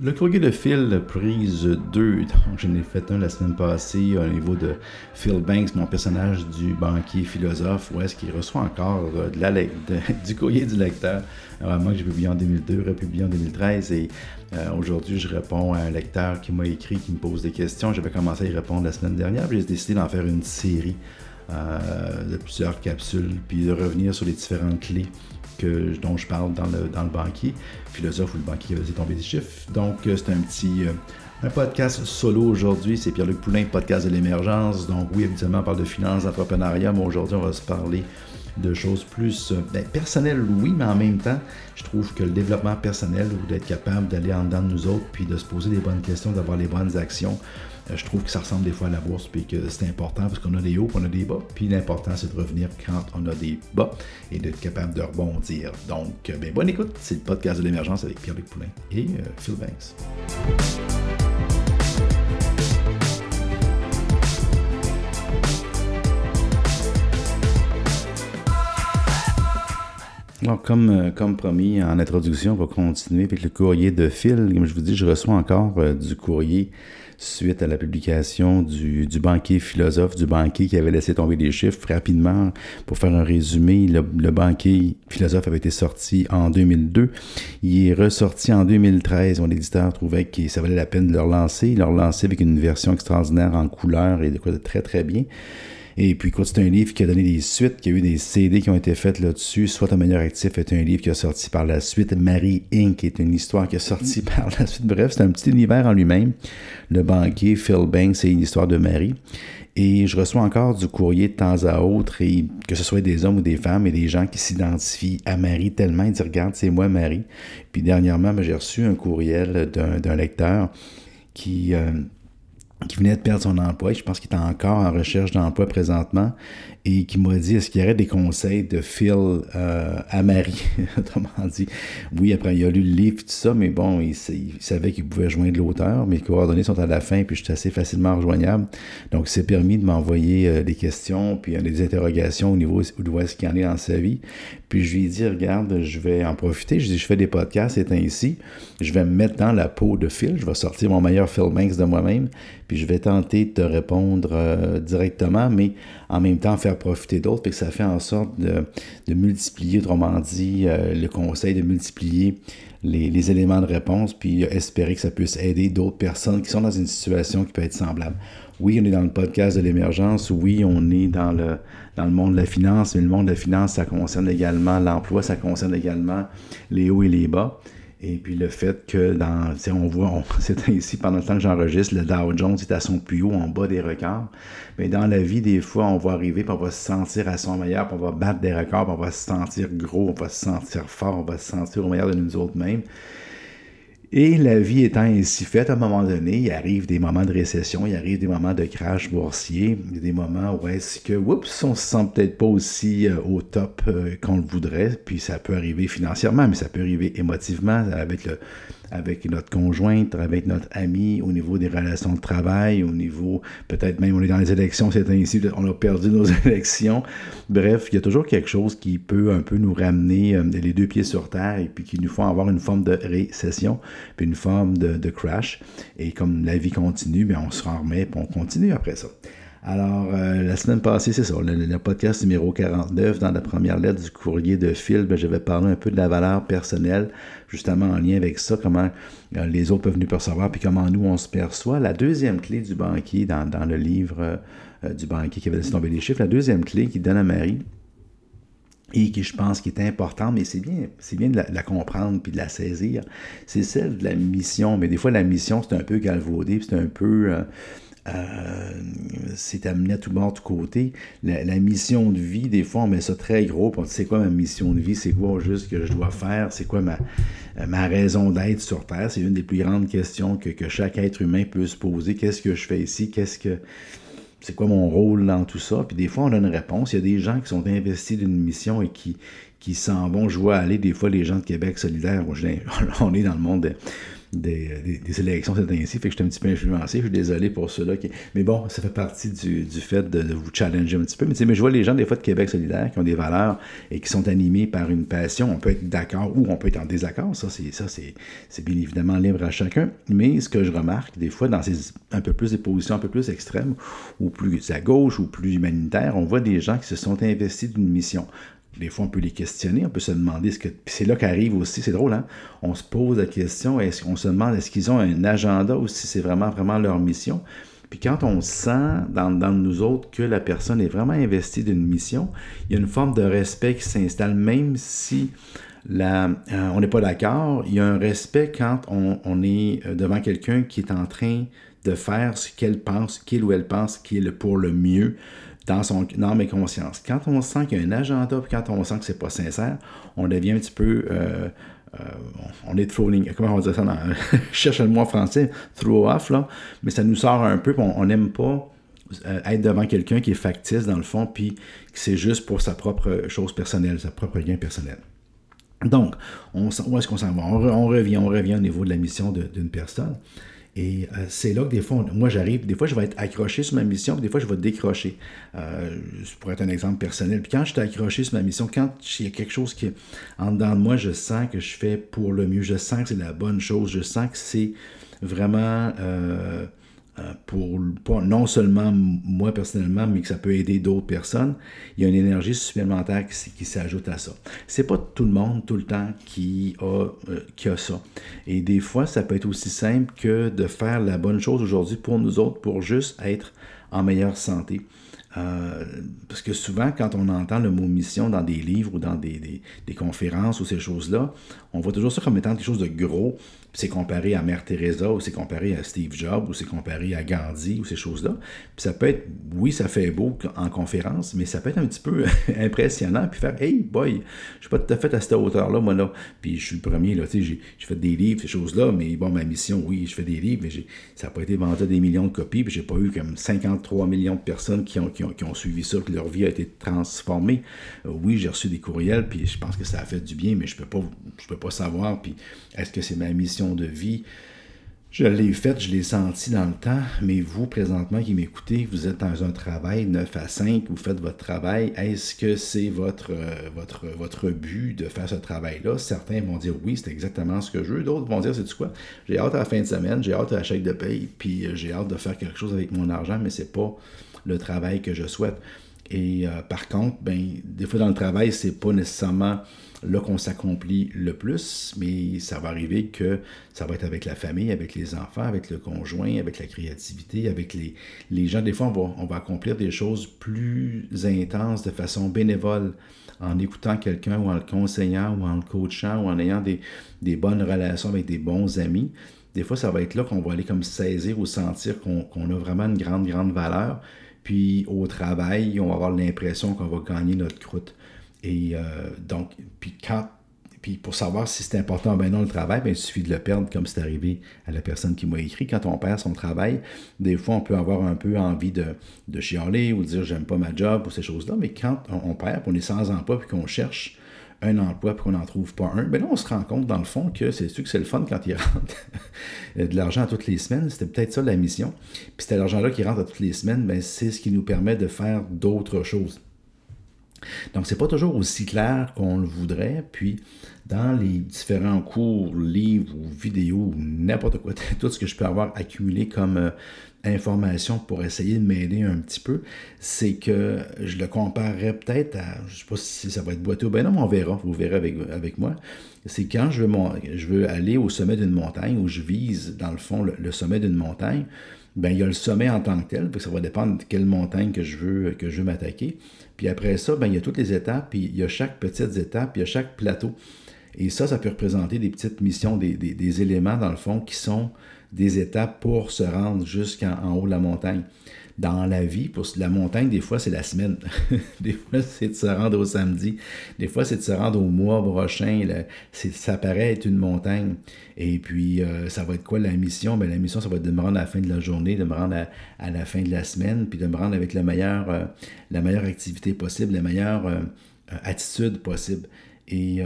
Le courrier de Phil, prise 2, donc j'en ai fait un la semaine passée au niveau de Phil Banks, mon personnage du banquier philosophe, où est-ce qu'il reçoit encore euh, du courrier du lecteur. Alors, moi, j'ai publié en 2002, republié en 2013, et euh, aujourd'hui, je réponds à un lecteur qui m'a écrit, qui me pose des questions. J'avais commencé à y répondre la semaine dernière, j'ai décidé d'en faire une série euh, de plusieurs capsules, puis de revenir sur les différentes clés dont je parle dans le, dans le banquier, philosophe ou le banquier qui avait tomber des chiffres. Donc, euh, c'est un petit euh, un podcast solo aujourd'hui. C'est Pierre-Luc Poulain, podcast de l'émergence. Donc, oui, évidemment, on parle de finances, d'entrepreneuriat, mais aujourd'hui, on va se parler de choses plus ben, personnelles, oui, mais en même temps, je trouve que le développement personnel ou d'être capable d'aller en dedans de nous autres, puis de se poser des bonnes questions, d'avoir les bonnes actions, je trouve que ça ressemble des fois à la bourse, puis que c'est important parce qu'on a des hauts, on a des bas. Puis l'important, c'est de revenir quand on a des bas et d'être capable de rebondir. Donc, euh, ben, bonne écoute. C'est le podcast de l'émergence avec Pierre-Luc Poulain et euh, Phil Banks. Alors, comme, comme promis en introduction, on va continuer avec le courrier de Phil. Comme je vous dis, je reçois encore du courrier suite à la publication du, du, banquier philosophe, du banquier qui avait laissé tomber des chiffres rapidement. Pour faire un résumé, le, banquier philosophe avait été sorti en 2002. Il est ressorti en 2013. Mon éditeur trouvait que ça valait la peine de le relancer. Il l'a relancé avec une version extraordinaire en couleur et de quoi de très très bien. Et puis, écoute, c'est un livre qui a donné des suites, qui a eu des CD qui ont été faites là-dessus. Soit un meilleur actif est un livre qui a sorti par la suite. Marie Inc. est une histoire qui a sorti par la suite. Bref, c'est un petit univers en lui-même. Le banquier Phil Banks, c'est une histoire de Marie. Et je reçois encore du courrier de temps à autre, que ce soit des hommes ou des femmes, et des gens qui s'identifient à Marie tellement, ils disent Regarde, c'est moi Marie. Puis dernièrement, ben, j'ai reçu un courriel d'un lecteur qui. Euh, qui venait de perdre son emploi. Je pense qu'il est encore en recherche d'emploi présentement et qui m'a dit est-ce qu'il y aurait des conseils de Phil euh, à Marie? Autrement dit, oui, après il a lu le livre, tout ça, mais bon, il, savait qu'il pouvait joindre l'auteur, mes coordonnées sont à la fin, puis je suis assez facilement rejoignable. Donc, c'est permis de m'envoyer euh, des questions, puis euh, des interrogations au niveau où est-ce qu'il en est dans sa vie? Puis je lui ai dit, regarde, je vais en profiter. Je dis, je fais des podcasts, c'est ainsi. Je vais me mettre dans la peau de Phil. Je vais sortir mon meilleur Phil Banks de moi-même. Puis je vais tenter de te répondre directement, mais en même temps faire profiter d'autres, puis que ça fait en sorte de, multiplier, autrement dit, euh, le conseil de multiplier les, éléments de réponse, puis espérer que ça puisse aider d'autres personnes qui sont dans une situation qui peut être semblable. Oui, on est dans le podcast de l'émergence, oui, on est dans le, dans le monde de la finance, mais le monde de la finance, ça concerne également l'emploi, ça concerne également les hauts et les bas. Et puis le fait que dans, on voit, c'est ici pendant le temps que j'enregistre, le Dow Jones est à son plus haut, en bas des records. Mais dans la vie, des fois, on va arriver, puis on va se sentir à son meilleur, puis on va battre des records, puis on va se sentir gros, on va se sentir fort, on va se sentir au meilleur de nous autres mêmes. Et la vie étant ainsi faite, à un moment donné, il arrive des moments de récession, il arrive des moments de crash boursier, des moments où est-ce que, oups, on se sent peut-être pas aussi euh, au top euh, qu'on le voudrait, puis ça peut arriver financièrement, mais ça peut arriver émotivement avec le, avec notre conjointe, avec notre ami, au niveau des relations de travail, au niveau, peut-être même on est dans les élections, c'est ainsi, on a perdu nos élections. Bref, il y a toujours quelque chose qui peut un peu nous ramener euh, les deux pieds sur terre et puis qui nous font avoir une forme de récession, puis une forme de, crash. Et comme la vie continue, bien, on se remet et on continue après ça. Alors, euh, la semaine passée, c'est ça, le, podcast numéro 49, dans la première lettre du courrier de Phil, ben, j'avais parlé un peu de la valeur personnelle, justement en lien avec ça, comment euh, les autres peuvent nous percevoir, puis comment nous, on se perçoit. La deuxième clé du banquier, dans, le livre euh, du banquier qui avait laissé tomber les chiffres, la deuxième clé qu'il donne à Marie, et qui, je pense, qui est importante, mais c'est bien, c'est bien de la, comprendre puis de la saisir, c'est celle de la mission. Mais des fois, la mission, c'est un peu galvaudé, c'est un peu... Euh, c'est amené à tout bord, tout côté. La, mission de vie, des fois, on met ça très gros. On c'est quoi ma mission de vie? C'est quoi juste que je dois faire? C'est quoi ma, ma raison d'être sur Terre? C'est une des plus grandes questions que, que, chaque être humain peut se poser. Qu'est-ce que je fais ici? Qu'est-ce que. C'est quoi mon rôle dans tout ça? Puis des fois, on a une réponse. Il y a des gens qui sont investis d'une mission et qui, qui s'en vont. Je vois aller des fois les gens de Québec solidaire. On est dans le monde des, des, élections c'est ainsi, fait que je suis un petit peu influencé. Je suis désolé pour ceux-là. Mais bon, ça fait partie du, du fait de, vous challenger un petit peu. Mais, mais je vois les gens, des fois, de Québec solidaire qui ont des valeurs et qui sont animés par une passion. On peut être d'accord ou on peut être en désaccord. Ça, c'est, ça c'est, bien évidemment libre à chacun. Mais ce que je remarque, des fois, dans ces un peu plus des positions un peu plus extrêmes, ou plus à gauche, ou plus humanitaires, on voit des gens qui se sont investis d'une mission des fois, on peut les questionner, on peut se demander ce que. c'est là qu'arrive aussi, c'est drôle, hein? On se pose la question, est-ce qu'on se demande est-ce qu'ils ont un agenda ou si c'est vraiment, vraiment leur mission? Puis quand on sent dans, dans, nous autres que la personne est vraiment investie d'une mission, il y a une forme de respect qui s'installe, même si euh, on n'est pas d'accord. Il y a un respect quand on, est euh, devant quelqu'un qui est en train de faire ce qu'elle pense, qu'il ou elle pense qui est pour le mieux dans son âme et conscience. Quand on sent qu'il y a un agenda, puis quand on sent que c'est pas sincère, on devient un petit peu. Euh, euh, on est throwing, comment on dit ça je cherche le mot français, throw off, là, mais ça nous sort un peu, on n'aime pas euh, être devant quelqu'un qui est factice dans le fond, puis que c'est juste pour sa propre chose personnelle, sa propre gain personnel. Donc, on, où est-ce qu'on s'en va? On, revient, on revient au niveau de la mission d'une personne. Et euh, c'est là que des fois, moi j'arrive, des fois je vais être accroché sur ma mission, des fois je vais décrocher. Euh, pour être un exemple personnel. Puis quand je suis accroché sur ma mission, quand il y a quelque chose qui en dedans de moi, je sens que je fais pour le mieux, je sens que c'est la bonne chose, je sens que c'est vraiment euh, euh, pour, non seulement moi personnellement, mais que ça peut aider d'autres personnes, il y a une énergie supplémentaire qui, s'ajoute à ça. C'est pas tout le monde tout le temps qui a, euh, qui a ça. Et des fois, ça peut être aussi simple que de faire la bonne chose aujourd'hui pour nous autres, pour juste être en meilleure santé. Euh, parce que souvent, quand on entend le mot mission dans des livres ou dans des, des conférences ou ces choses-là, on voit toujours ça comme étant quelque chose de gros, c'est comparé à Mère Teresa, ou c'est comparé à Steve Jobs, ou c'est comparé à Gandhi, ou ces choses-là. Puis ça peut être, oui, ça fait beau en conférence, mais ça peut être un petit peu impressionnant, puis faire, hey boy, je suis pas tout à fait à cette hauteur-là, moi là. Puis je suis le premier, là, tu sais, j'ai fait des livres, ces choses-là, mais bon, ma mission, oui, je fais des livres, mais ça n'a pas été vendu à des millions de copies, puis j'ai pas eu comme 53 millions de personnes qui ont, qui ont, suivi ça, que leur vie a été transformée. Euh, oui, j'ai reçu des courriels, puis je pense que ça a fait du bien, mais je peux je peux pas savoir, puis est-ce que c'est ma mission de vie. Je l'ai faite, je l'ai senti dans le temps, mais vous, présentement, qui m'écoutez, vous êtes dans un travail 9 à 5, vous faites votre travail. Est-ce que c'est votre, euh, votre, but de faire ce travail-là? Certains vont dire oui, c'est exactement ce que je veux. D'autres vont dire, c'est quoi? J'ai hâte à la fin de semaine, j'ai hâte à la chèque de paye, puis euh, j'ai hâte de faire quelque chose avec mon argent, mais c'est pas le travail que je souhaite. Et euh, par contre, ben, des fois dans le travail, c'est pas nécessairement là qu'on s'accomplit le plus, mais ça va arriver que ça va être avec la famille, avec les enfants, avec le conjoint, avec la créativité, avec les, gens. Des fois, on va, accomplir des choses plus intenses de façon bénévole en écoutant quelqu'un ou en le conseillant ou en le coachant ou en ayant des, des bonnes relations avec des bons amis. Des fois, ça va être là qu'on va aller comme saisir ou sentir qu'on a vraiment une grande, grande valeur. Puis au travail, on va avoir l'impression qu'on va gagner notre croûte. Et euh, donc, puis quand puis pour savoir si c'est important ben non le travail, ben, il suffit de le perdre comme c'est arrivé à la personne qui m'a écrit. Quand on perd son travail, des fois on peut avoir un peu envie de, de chialer ou de dire j'aime pas ma job ou ces choses-là, mais quand on, perd, on est sans emploi puis qu'on cherche un emploi puis qu'on n'en trouve pas un, ben là on se rend compte dans le fond que c'est sûr que c'est le fun quand il rentre de l'argent toutes les semaines. C'était peut-être ça la mission. Puis c'était l'argent-là qui rentre à toutes les semaines, ben c'est ce qui nous permet de faire d'autres choses. Donc, c'est pas toujours aussi clair qu'on le voudrait. Puis, dans les différents cours, livres ou vidéos, n'importe quoi, tout ce que je peux avoir accumulé comme euh, information pour essayer de m'aider un petit peu, c'est que je le comparerais peut-être à, je sais pas si ça va être boiteux ou bien non, mais on verra, vous verrez avec, avec moi. C'est quand je veux, je veux aller au sommet d'une montagne, où je vise, dans le fond, le sommet d'une montagne, ben, il y a le sommet en tant que tel, puis ça va dépendre de quelle montagne que je veux, que je veux m'attaquer. Puis après ça, ben, il y a toutes les étapes, puis il y a chaque petite étape, puis il y a chaque plateau. Et ça, ça peut représenter des petites missions, des, éléments, dans le fond, qui sont des étapes pour se rendre jusqu'en haut de la montagne dans la vie, pour la montagne, des fois, c'est la semaine. des fois, c'est de se rendre au samedi. Des fois, c'est de se rendre au mois prochain. ça paraît être une montagne. Et puis, euh, ça va être quoi la mission? Ben, la mission, ça va être de me rendre à la fin de la journée, de me rendre à, la fin de la semaine, puis de me rendre avec la meilleure, euh, la meilleure activité possible, la meilleure euh, attitude possible. Et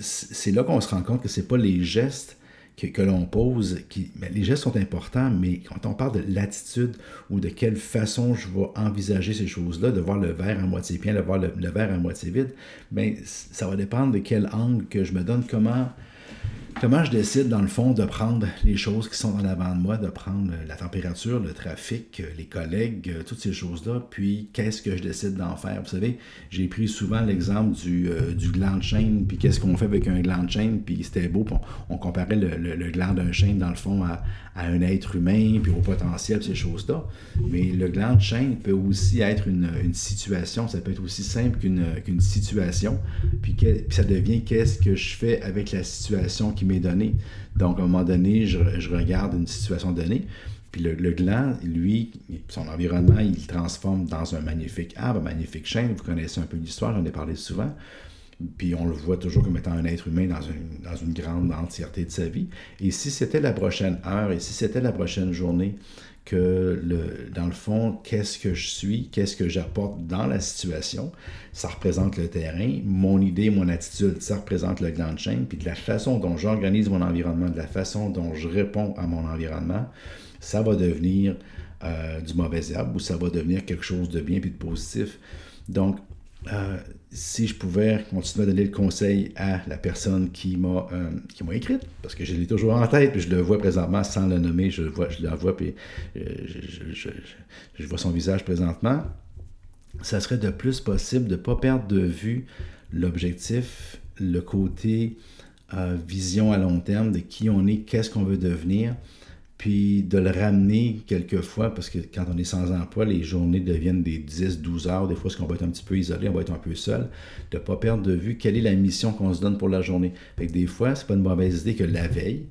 c'est là qu'on se rend compte que c'est pas les gestes que, l'on pose, qui, ben, les gestes sont importants, mais quand on parle de l'attitude ou de quelle façon je vais envisager ces choses-là, de voir le verre à moitié plein, de voir le, verre à moitié vide, bien, ça va dépendre de quel angle que je me donne, comment Comment je décide, dans le fond, de prendre les choses qui sont en avant de moi, de prendre la température, le trafic, les collègues, euh, toutes ces choses-là, puis qu'est-ce que je décide d'en faire? Vous savez, j'ai pris souvent l'exemple du, euh, gland de chaîne, puis qu'est-ce qu'on fait avec un gland de chaîne, puis c'était beau, on, comparait le, gland d'un chaîne, dans le fond, à, un être humain, puis au potentiel, ces choses-là. Mais le gland de chaîne peut aussi être une, situation, ça peut être aussi simple qu'une situation, puis, puis ça devient qu'est-ce que je fais avec la situation qui m'est donnée. Donc, à un moment donné, je, regarde une situation donnée, puis le, gland, lui, son environnement, il le transforme dans un magnifique arbre, un magnifique chêne. Vous connaissez un peu l'histoire, j'en ai parlé souvent. Puis on le voit toujours comme étant un être humain dans une, dans une grande entièreté de sa vie. Et si c'était la prochaine heure, et si c'était la prochaine journée, que le, dans le fond, qu'est-ce que je suis, qu'est-ce que j'apporte dans la situation, ça représente le terrain, mon idée, mon attitude, ça représente le grand chaîne, puis de la façon dont j'organise mon environnement, de la façon dont je réponds à mon environnement, ça va devenir euh, du mauvais herbe ou ça va devenir quelque chose de bien puis de positif. Donc, euh, si je pouvais continuer à donner le conseil à la personne qui m'a euh, écrite, parce que je l'ai toujours en tête, puis je le vois présentement sans le nommer, je, vois, je la vois, puis euh, je, vois son visage présentement, ça serait de plus possible de ne pas perdre de vue l'objectif, le côté vision à long terme de qui on est, qu'est-ce qu'on veut devenir, puis de le ramener quelquefois, parce que quand on est sans emploi, les journées deviennent des 10-12 heures, des fois, parce qu'on va être un petit peu isolé, on va être un peu seul, de ne pas perdre de vue quelle est la mission qu'on se donne pour la journée. Fait que des fois, c'est pas une mauvaise idée que la veille,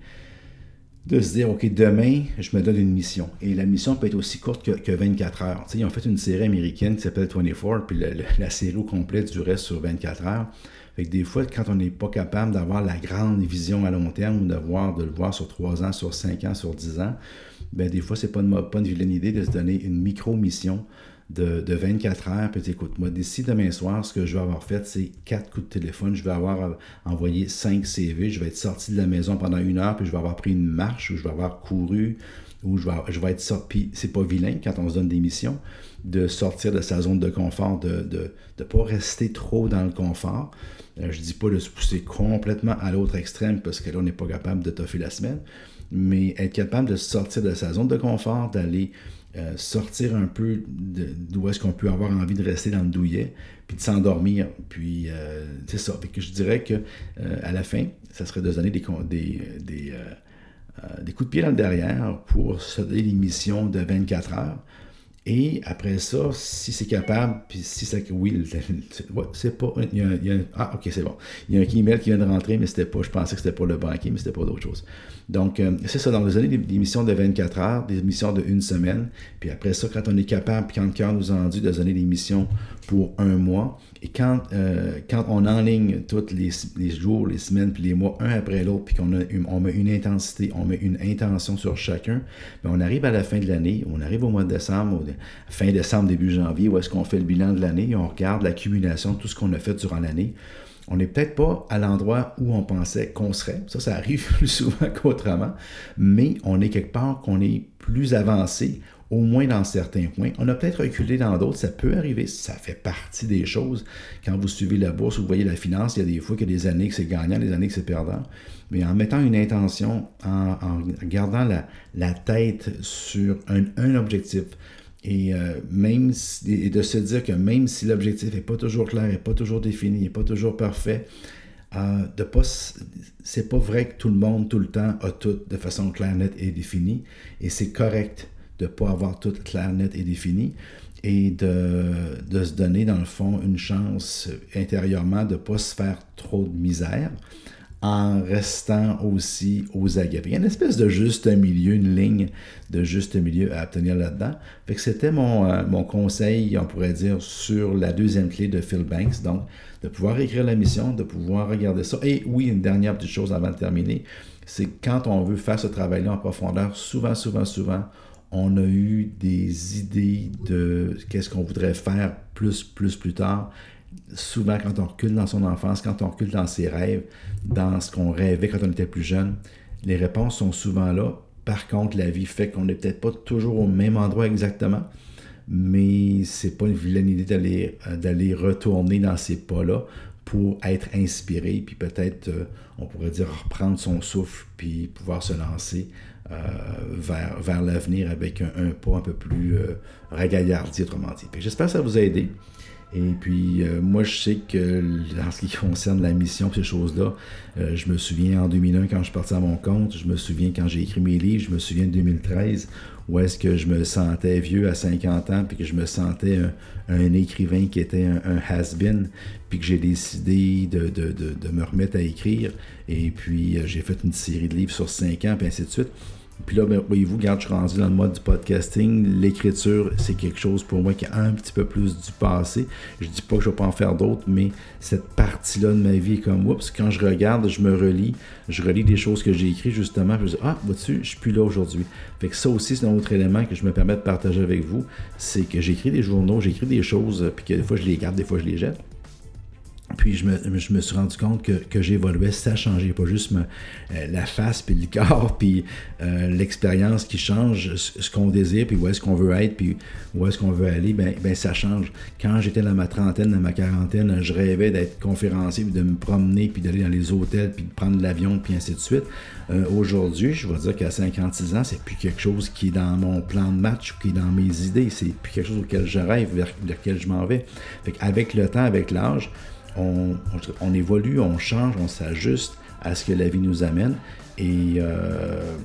de se dire, OK, demain, je me donne une mission. Et la mission peut être aussi courte que, 24 heures. ils ont fait une série américaine qui s'appelle 24, puis la série au complet durait sur 24 heures. Fait que des fois, quand on n'est pas capable d'avoir la grande vision à long terme ou de, voir, de le voir sur 3 ans, sur 5 ans, sur 10 ans, ben des fois, c'est pas pas une vilaine idée de se donner une micro-mission de, de, 24 heures. Puis écoute, moi, d'ici demain soir, ce que je vais avoir fait, c'est 4 coups de téléphone. Je vais avoir envoyé 5 CV. Je vais être sorti de la maison pendant une heure, puis je vais avoir pris une marche ou je vais avoir couru ou je vais, être sorti. C'est pas vilain quand on se donne des missions de sortir de sa zone de confort, de ne pas rester trop dans le confort. Euh, je dis pas de se pousser complètement à l'autre extrême parce que là, on n'est pas capable de toffer la semaine, mais être capable de sortir de sa zone de confort, d'aller euh, sortir un peu d'où est-ce qu'on peut avoir envie de rester dans le douillet, puis de s'endormir. Puis euh, c'est ça. que je dirais que à la fin, ça serait de donner des, des, des, coups de pied dans le derrière pour se l'émission de 24 heures et après ça, si c'est capable, puis si ça. Oui, c'est pas. Il y, a, ah, ok, c'est bon. Il y a un email qui vient de rentrer, mais c'était pas. Je pensais que c'était pour le banquier, mais c'était pas d'autre chose. Donc, euh, c'est ça. Donc, vous avez des, missions de 24 heures, des missions de une semaine. Puis après ça, quand on est capable, puis quand le cœur nous a dit de donner des missions pour un mois, et quand, euh, quand on enligne tous les, jours, les semaines, puis les mois, un après l'autre, puis qu'on on met une intensité, on met une intention sur chacun, bien, on arrive à la fin de l'année, on arrive au mois de décembre, fin décembre, début janvier, où est-ce qu'on fait le bilan de l'année, on regarde l'accumulation de tout ce qu'on a fait durant l'année on n'est peut-être pas à l'endroit où on pensait qu'on serait. Ça, ça arrive plus souvent qu'autrement, mais on est quelque part qu'on est plus avancé, au moins dans certains points. On a peut-être reculé dans d'autres, ça peut arriver, ça fait partie des choses. Quand vous suivez la bourse, vous voyez la finance, il y a des fois qu'il y a des années que c'est gagnant, des années que c'est perdant. Mais en mettant une intention, en, gardant la, tête sur un, objectif, et, euh, même et de se dire que même si l'objectif n'est pas toujours clair, n'est pas toujours défini, n'est pas toujours parfait, euh, de pas, c'est pas vrai que tout le monde, tout le temps, a tout de façon claire, nette et définie. Et c'est correct de ne pas avoir tout clair, net et défini et de, de, se donner, dans le fond, une chance intérieurement de ne pas se faire trop de misère en restant aussi aux aguets. Il y a une espèce de juste milieu, une ligne de juste milieu à obtenir là-dedans. Fait que c'était mon, euh, mon conseil, on pourrait dire, sur la deuxième clé de Phil Banks. Donc, de pouvoir écrire la mission, de pouvoir regarder ça. Et oui, une dernière petite chose avant de terminer, c'est quand on veut faire ce travail-là en profondeur, souvent, souvent, souvent, on a eu des idées de qu'est-ce qu'on voudrait faire plus, plus, plus tard. Souvent, quand on recule dans son enfance, quand on recule dans ses rêves, dans ce qu'on rêvait quand on était plus jeune, les réponses sont souvent là. Par contre, la vie fait qu'on n'est peut-être pas toujours au même endroit exactement, mais c'est pas une vilaine idée d'aller, euh, d'aller retourner dans ces pas-là pour être inspiré, puis peut-être, euh, on pourrait dire, reprendre son souffle, puis pouvoir se lancer euh, vers, l'avenir avec un, pas un peu plus euh, ragaillardi, autrement dit. J'espère que ça vous a aidé. Et puis, euh, moi, je sais que en ce qui concerne la mission, ces choses-là, euh, je me souviens en 2001 quand je suis parti à mon compte, je me souviens quand j'ai écrit mes livres, je me souviens de 2013 où est-ce que je me sentais vieux à 50 ans, puis que je me sentais un, écrivain qui était un, has-been, puis que j'ai décidé de, de, de, me remettre à écrire. Et puis, euh, j'ai fait une série de livres sur 5 ans, puis ainsi de suite. Puis là, ben, voyez-vous, quand je suis rendu dans le mode du podcasting, l'écriture, c'est quelque chose pour moi qui a un petit peu plus du passé. Je dis pas que je vais pas en faire d'autres, mais cette partie-là de ma vie est comme, oups, quand je regarde, je me relis, je relis des choses que j'ai écrites justement, puis je dis, ah, vois-tu, je suis plus là aujourd'hui. Fait que ça aussi, c'est un autre élément que je me permets de partager avec vous, c'est que j'écris des journaux, j'écris des choses, puis que des fois je les garde, des fois je les jette. Puis je me, suis rendu compte que, j'évoluais, ça changeait pas juste euh, la face, puis le corps, puis euh, l'expérience qui change, ce, qu'on désire, puis où est-ce qu'on veut être, puis où est-ce qu'on veut aller, ben, ben ça change. Quand j'étais dans ma trentaine, dans ma quarantaine, je rêvais d'être conférencier, puis de me promener, puis d'aller dans les hôtels, puis de prendre l'avion, puis ainsi de suite. Euh, aujourd'hui, je vais dire qu'à 56 ans, c'est plus quelque chose qui est dans mon plan de match ou qui est dans mes idées. C'est plus quelque chose auquel je rêve, vers, lequel je m'en vais. Fait avec le temps, avec l'âge, on, évolue, on change, on s'ajuste à ce que la vie nous amène. Et euh,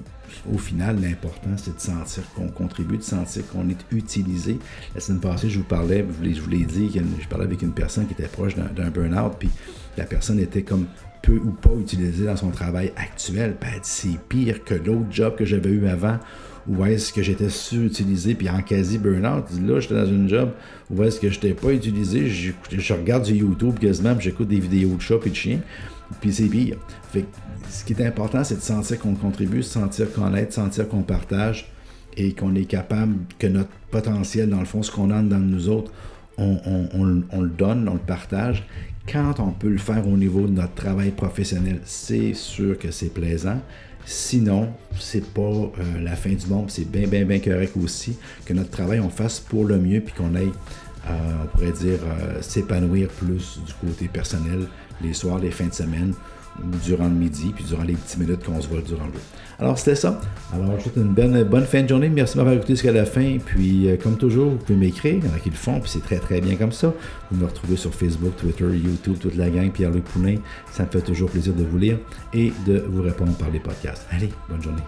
au final, l'important, c'est de sentir qu'on contribue, de sentir qu'on est utilisé. La semaine passée, je vous parlais, je vous l'ai dit, je parlais avec une personne qui était proche d'un burn-out, puis la personne était comme peu ou pas utilisée dans son travail actuel. Ben, c'est pire que l'autre job que j'avais eu avant où est-ce que j'étais surutilisé, puis en quasi burn-out. Là, j'étais dans une job où est-ce que je n'étais pas utilisé? Je, regarde du YouTube quasiment, puis j'écoute des vidéos de chats et de chiens, puis c'est pire. Fait ce qui est important, c'est de sentir qu'on contribue, sentir qu'on aide, de sentir qu'on partage et qu'on est capable, que notre potentiel, dans le fond, ce qu'on a dans nous autres, on, le donne, on le partage. Quand on peut le faire au niveau de notre travail professionnel, c'est sûr que c'est plaisant. Sinon, c'est pas euh, la fin du monde, c'est bien, bien, bien correct aussi que notre travail, on fasse pour le mieux, puis qu'on aille, euh, on pourrait dire, euh, s'épanouir plus du côté personnel les soirs, les fins de semaine, durant le midi, puis durant les petites minutes qu'on se voit durant le. Alors, c'était ça. Alors, je vous souhaite une bonne, bonne fin de journée. Merci de m'avoir écouté jusqu'à la fin. Puis, euh, comme toujours, vous pouvez m'écrire. Il y en a qui le font, puis c'est très, très bien comme ça. Vous me retrouvez sur Facebook, Twitter, YouTube, toute la gang, Pierre-Luc Poulin. Ça me fait toujours plaisir de vous lire et de vous répondre par les podcasts. Allez, bonne journée.